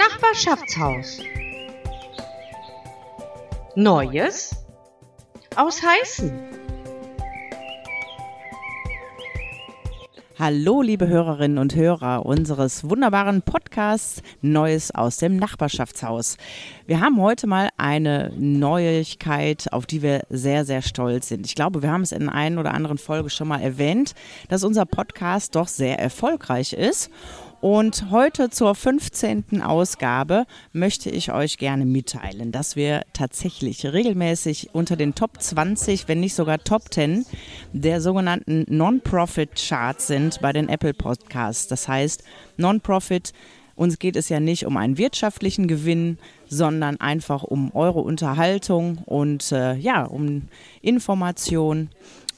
Nachbarschaftshaus. Neues aus Heißen. Hallo, liebe Hörerinnen und Hörer unseres wunderbaren Podcasts Neues aus dem Nachbarschaftshaus. Wir haben heute mal eine Neuigkeit, auf die wir sehr, sehr stolz sind. Ich glaube, wir haben es in einer oder anderen Folge schon mal erwähnt, dass unser Podcast doch sehr erfolgreich ist. Und heute zur 15. Ausgabe möchte ich euch gerne mitteilen, dass wir tatsächlich regelmäßig unter den Top 20, wenn nicht sogar Top 10 der sogenannten Non-Profit-Charts sind bei den Apple Podcasts. Das heißt, Non-Profit, uns geht es ja nicht um einen wirtschaftlichen Gewinn, sondern einfach um eure Unterhaltung und äh, ja, um Information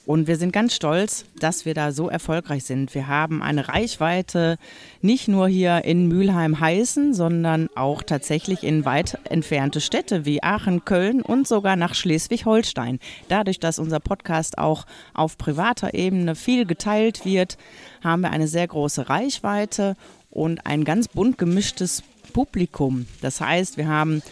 und wir sind ganz stolz, dass wir da so erfolgreich sind. Wir haben eine Reichweite nicht nur hier in Mülheim-Heißen, sondern auch tatsächlich in weit entfernte Städte wie Aachen, Köln und sogar nach Schleswig-Holstein. Dadurch, dass unser Podcast auch auf privater Ebene viel geteilt wird, haben wir eine sehr große Reichweite und ein ganz bunt gemischtes Publikum. Das heißt, wir haben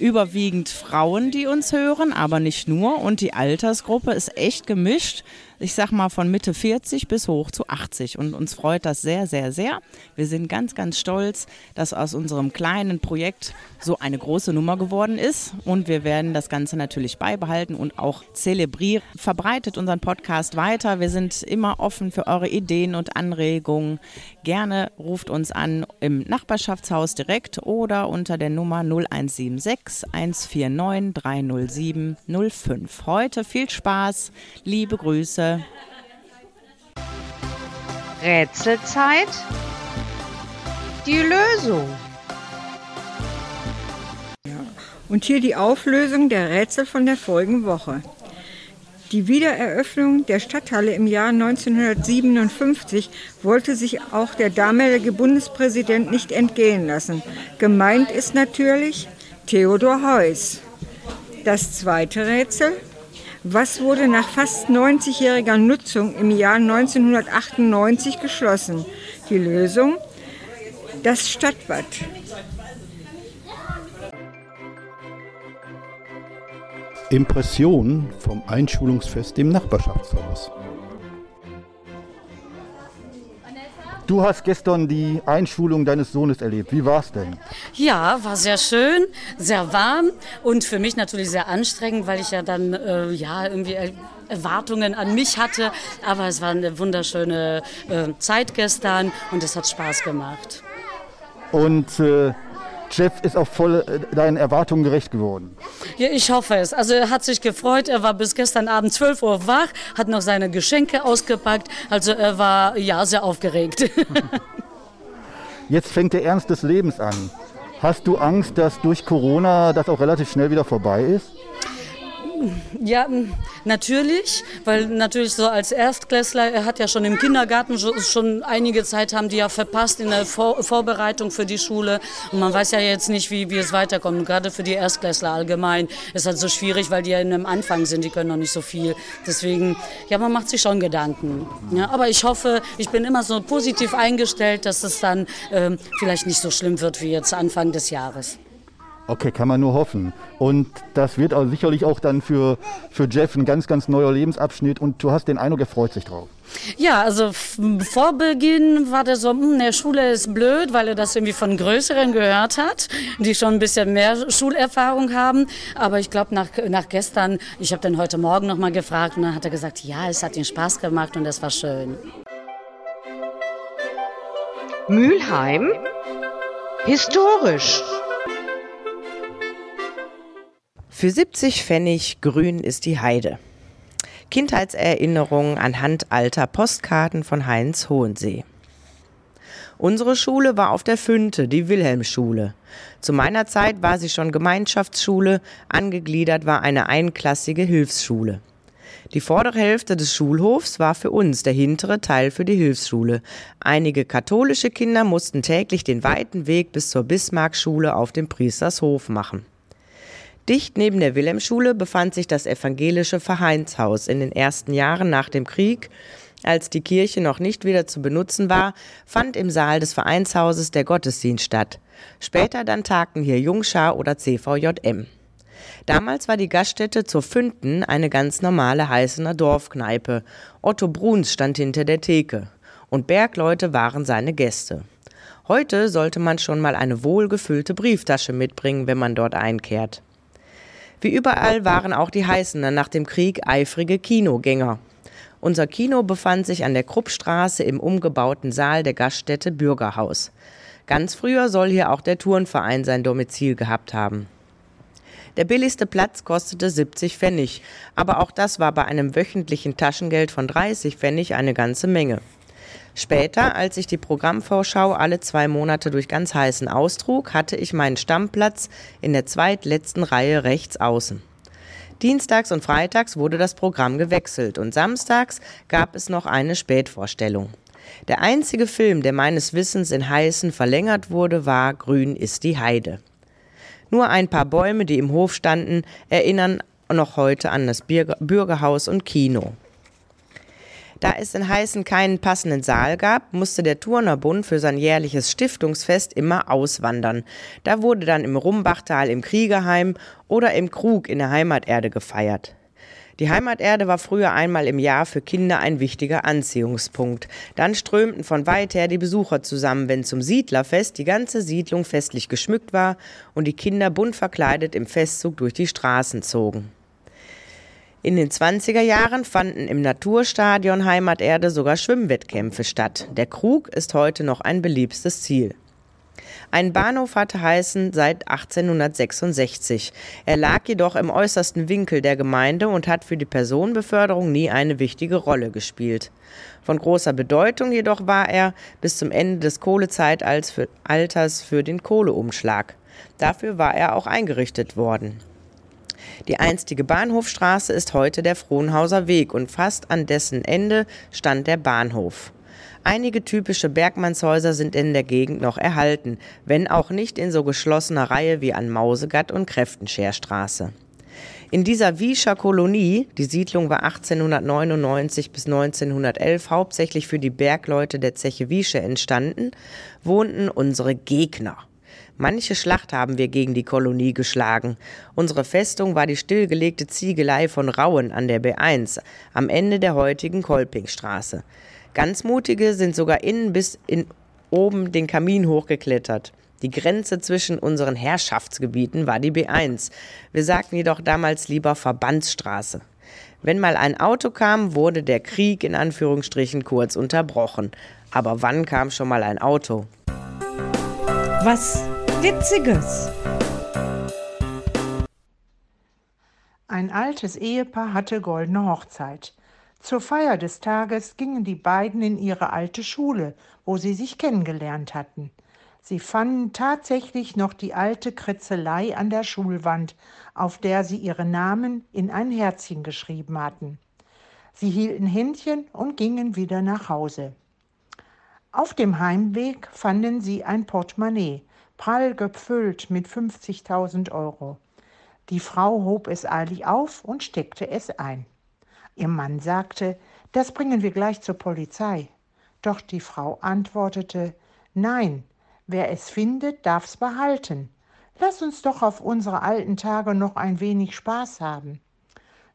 überwiegend Frauen, die uns hören, aber nicht nur. Und die Altersgruppe ist echt gemischt ich sag mal von Mitte 40 bis hoch zu 80. Und uns freut das sehr, sehr, sehr. Wir sind ganz, ganz stolz, dass aus unserem kleinen Projekt so eine große Nummer geworden ist. Und wir werden das Ganze natürlich beibehalten und auch zelebrieren. Verbreitet unseren Podcast weiter. Wir sind immer offen für eure Ideen und Anregungen. Gerne ruft uns an im Nachbarschaftshaus direkt oder unter der Nummer 0176 149 307 05. Heute viel Spaß, liebe Grüße Rätselzeit. Die Lösung. Und hier die Auflösung der Rätsel von der folgenden Woche. Die Wiedereröffnung der Stadthalle im Jahr 1957 wollte sich auch der damalige Bundespräsident nicht entgehen lassen. Gemeint ist natürlich Theodor Heuss. Das zweite Rätsel. Was wurde nach fast 90-jähriger Nutzung im Jahr 1998 geschlossen? Die Lösung? Das Stadtbad. Impression vom Einschulungsfest im Nachbarschaftshaus. Du hast gestern die Einschulung deines Sohnes erlebt. Wie war es denn? Ja, war sehr schön, sehr warm und für mich natürlich sehr anstrengend, weil ich ja dann äh, ja irgendwie Erwartungen an mich hatte. Aber es war eine wunderschöne äh, Zeit gestern und es hat Spaß gemacht. Und äh, Jeff ist auch voll äh, deinen Erwartungen gerecht geworden. Ja, ich hoffe es. Also er hat sich gefreut. Er war bis gestern Abend 12 Uhr wach, hat noch seine Geschenke ausgepackt. Also er war ja sehr aufgeregt. Jetzt fängt der Ernst des Lebens an. Hast du Angst, dass durch Corona das auch relativ schnell wieder vorbei ist? Ja, natürlich, weil natürlich so als Erstklässler, er hat ja schon im Kindergarten schon einige Zeit haben die ja verpasst in der Vor Vorbereitung für die Schule und man weiß ja jetzt nicht, wie, wie es weiterkommt. gerade für die Erstklässler allgemein ist halt so schwierig, weil die ja in einem Anfang sind, die können noch nicht so viel. Deswegen, ja, man macht sich schon Gedanken. Ja, aber ich hoffe, ich bin immer so positiv eingestellt, dass es dann ähm, vielleicht nicht so schlimm wird wie jetzt Anfang des Jahres. Okay, kann man nur hoffen. Und das wird auch sicherlich auch dann für, für Jeff ein ganz, ganz neuer Lebensabschnitt und du hast den Eindruck, er freut sich drauf. Ja, also vor Beginn war der so, hm, in der Schule ist blöd, weil er das irgendwie von Größeren gehört hat, die schon ein bisschen mehr Schulerfahrung haben. Aber ich glaube, nach, nach gestern, ich habe dann heute Morgen nochmal gefragt und dann hat er gesagt, ja, es hat ihm Spaß gemacht und es war schön. Mülheim? Historisch. Für 70 Pfennig grün ist die Heide. Kindheitserinnerungen anhand alter Postkarten von Heinz Hohensee. Unsere Schule war auf der Fünte, die Wilhelmschule. Zu meiner Zeit war sie schon Gemeinschaftsschule, angegliedert war eine einklassige Hilfsschule. Die vordere Hälfte des Schulhofs war für uns, der hintere Teil für die Hilfsschule. Einige katholische Kinder mussten täglich den weiten Weg bis zur Bismarckschule auf dem Priestershof machen. Dicht neben der Wilhelmschule befand sich das evangelische Vereinshaus in den ersten Jahren nach dem Krieg Als die Kirche noch nicht wieder zu benutzen war, fand im Saal des Vereinshauses der Gottesdienst statt. Später dann tagten hier Jungschar oder CVJM. Damals war die Gaststätte zur Fünden eine ganz normale Heißener Dorfkneipe. Otto Bruns stand hinter der Theke. Und Bergleute waren seine Gäste. Heute sollte man schon mal eine wohlgefüllte Brieftasche mitbringen, wenn man dort einkehrt. Wie überall waren auch die Heißener nach dem Krieg eifrige Kinogänger. Unser Kino befand sich an der Kruppstraße im umgebauten Saal der Gaststätte Bürgerhaus. Ganz früher soll hier auch der Turnverein sein Domizil gehabt haben. Der billigste Platz kostete 70 Pfennig, aber auch das war bei einem wöchentlichen Taschengeld von 30 Pfennig eine ganze Menge. Später, als ich die Programmvorschau alle zwei Monate durch ganz heißen austrug, hatte ich meinen Stammplatz in der zweitletzten Reihe rechts außen. Dienstags und freitags wurde das Programm gewechselt und samstags gab es noch eine Spätvorstellung. Der einzige Film, der meines Wissens in Heißen verlängert wurde, war Grün ist die Heide. Nur ein paar Bäume, die im Hof standen, erinnern noch heute an das Bürgerhaus und Kino. Da es in Heißen keinen passenden Saal gab, musste der Turnerbund für sein jährliches Stiftungsfest immer auswandern. Da wurde dann im Rumbachtal im Kriegerheim oder im Krug in der Heimaterde gefeiert. Die Heimaterde war früher einmal im Jahr für Kinder ein wichtiger Anziehungspunkt. Dann strömten von weit her die Besucher zusammen, wenn zum Siedlerfest die ganze Siedlung festlich geschmückt war und die Kinder bunt verkleidet im Festzug durch die Straßen zogen. In den 20er Jahren fanden im Naturstadion Heimaterde sogar Schwimmwettkämpfe statt. Der Krug ist heute noch ein beliebtes Ziel. Ein Bahnhof hatte Heißen seit 1866. Er lag jedoch im äußersten Winkel der Gemeinde und hat für die Personenbeförderung nie eine wichtige Rolle gespielt. Von großer Bedeutung jedoch war er bis zum Ende des Kohlezeitalters für den Kohleumschlag. Dafür war er auch eingerichtet worden. Die einstige Bahnhofstraße ist heute der Frohnhauser Weg und fast an dessen Ende stand der Bahnhof. Einige typische Bergmannshäuser sind in der Gegend noch erhalten, wenn auch nicht in so geschlossener Reihe wie an Mausegatt und Kräftenscherstraße. In dieser Wiescher Kolonie, die Siedlung war 1899 bis 1911 hauptsächlich für die Bergleute der Zeche Wiesche entstanden, wohnten unsere Gegner. Manche Schlacht haben wir gegen die Kolonie geschlagen. Unsere Festung war die stillgelegte Ziegelei von Rauen an der B1 am Ende der heutigen Kolpingstraße. Ganz mutige sind sogar innen bis in oben den Kamin hochgeklettert. Die Grenze zwischen unseren Herrschaftsgebieten war die B1. Wir sagten jedoch damals lieber Verbandsstraße. Wenn mal ein Auto kam, wurde der Krieg in Anführungsstrichen kurz unterbrochen. Aber wann kam schon mal ein Auto? Was Witziges. Ein altes Ehepaar hatte goldene Hochzeit. Zur Feier des Tages gingen die beiden in ihre alte Schule, wo sie sich kennengelernt hatten. Sie fanden tatsächlich noch die alte Kritzelei an der Schulwand, auf der sie ihre Namen in ein Herzchen geschrieben hatten. Sie hielten Händchen und gingen wieder nach Hause. Auf dem Heimweg fanden sie ein Portemonnaie, prall gefüllt mit 50.000 Euro. Die Frau hob es eilig auf und steckte es ein. Ihr Mann sagte, das bringen wir gleich zur Polizei. Doch die Frau antwortete, nein, wer es findet, darf's behalten. Lass uns doch auf unsere alten Tage noch ein wenig Spaß haben.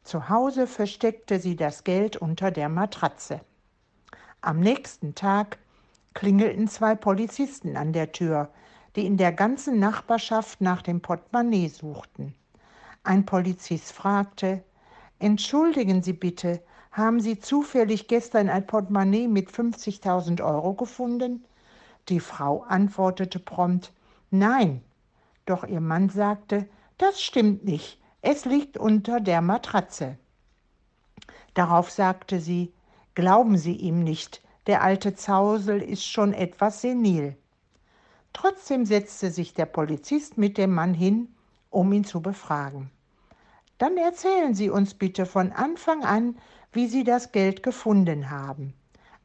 Zu Hause versteckte sie das Geld unter der Matratze. Am nächsten Tag klingelten zwei Polizisten an der Tür, die in der ganzen Nachbarschaft nach dem Portemonnaie suchten. Ein Polizist fragte, Entschuldigen Sie bitte, haben Sie zufällig gestern ein Portemonnaie mit 50.000 Euro gefunden? Die Frau antwortete prompt, nein. Doch ihr Mann sagte, das stimmt nicht, es liegt unter der Matratze. Darauf sagte sie, glauben Sie ihm nicht, der alte Zausel ist schon etwas senil. Trotzdem setzte sich der Polizist mit dem Mann hin, um ihn zu befragen. Dann erzählen Sie uns bitte von Anfang an, wie Sie das Geld gefunden haben.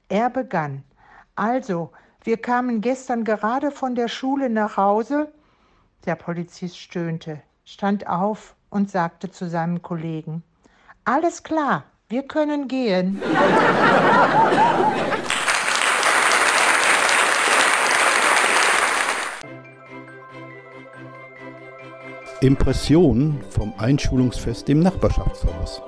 Er begann. Also, wir kamen gestern gerade von der Schule nach Hause. Der Polizist stöhnte, stand auf und sagte zu seinem Kollegen, alles klar, Wir können gehen. Impression vom Einschulungsfest im Nachbarschaftshaus.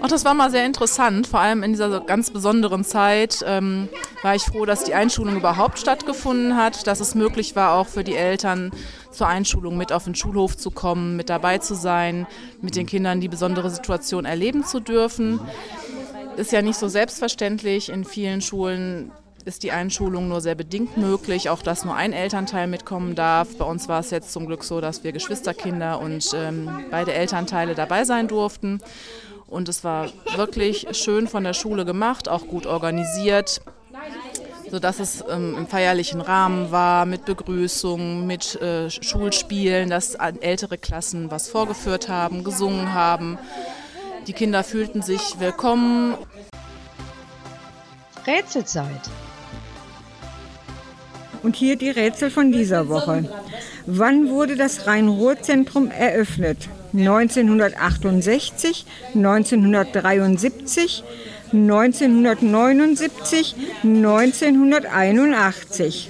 Auch das war mal sehr interessant, vor allem in dieser ganz besonderen Zeit ähm, war ich froh, dass die Einschulung überhaupt stattgefunden hat, dass es möglich war, auch für die Eltern zur Einschulung mit auf den Schulhof zu kommen, mit dabei zu sein, mit den Kindern die besondere Situation erleben zu dürfen. Ist ja nicht so selbstverständlich. In vielen Schulen ist die Einschulung nur sehr bedingt möglich, auch dass nur ein Elternteil mitkommen darf. Bei uns war es jetzt zum Glück so, dass wir Geschwisterkinder und ähm, beide Elternteile dabei sein durften. Und es war wirklich schön von der Schule gemacht, auch gut organisiert, sodass es ähm, im feierlichen Rahmen war, mit Begrüßung, mit äh, Schulspielen, dass ältere Klassen was vorgeführt haben, gesungen haben. Die Kinder fühlten sich willkommen. Rätselzeit. Und hier die Rätsel von dieser Woche. Wann wurde das Rhein-Ruhr-Zentrum eröffnet? 1968, 1973, 1979, 1981.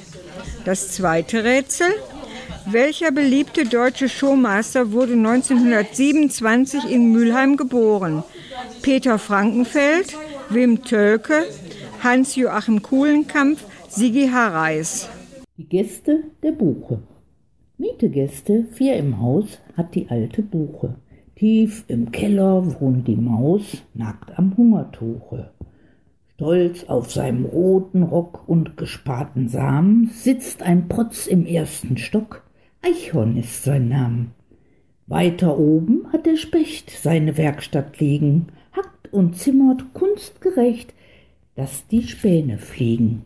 Das zweite Rätsel. Welcher beliebte deutsche Showmaster wurde 1927 in Mülheim geboren? Peter Frankenfeld, Wim Tölke, Hans-Joachim Kuhlenkampf, Sigi Harreis. Die Gäste der Buche. Mietegäste, vier im Haus, hat die alte Buche. Tief im Keller wohnt die Maus, nackt am Hungertuche. Stolz auf seinem roten Rock und gesparten Samen sitzt ein Protz im ersten Stock. Eichhorn ist sein Name. Weiter oben hat der Specht seine Werkstatt liegen, hackt und zimmert kunstgerecht, dass die Späne fliegen.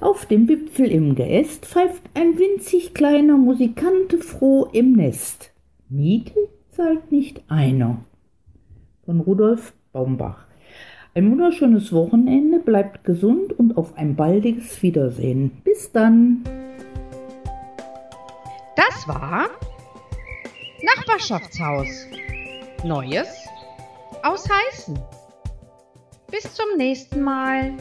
Auf dem Wipfel im Geäst pfeift ein winzig kleiner Musikante froh im Nest. Miete zahlt nicht einer. Von Rudolf Baumbach. Ein wunderschönes Wochenende, bleibt gesund und auf ein baldiges Wiedersehen. Bis dann. Das war Nachbarschaftshaus. Neues aus Heißen. Bis zum nächsten Mal.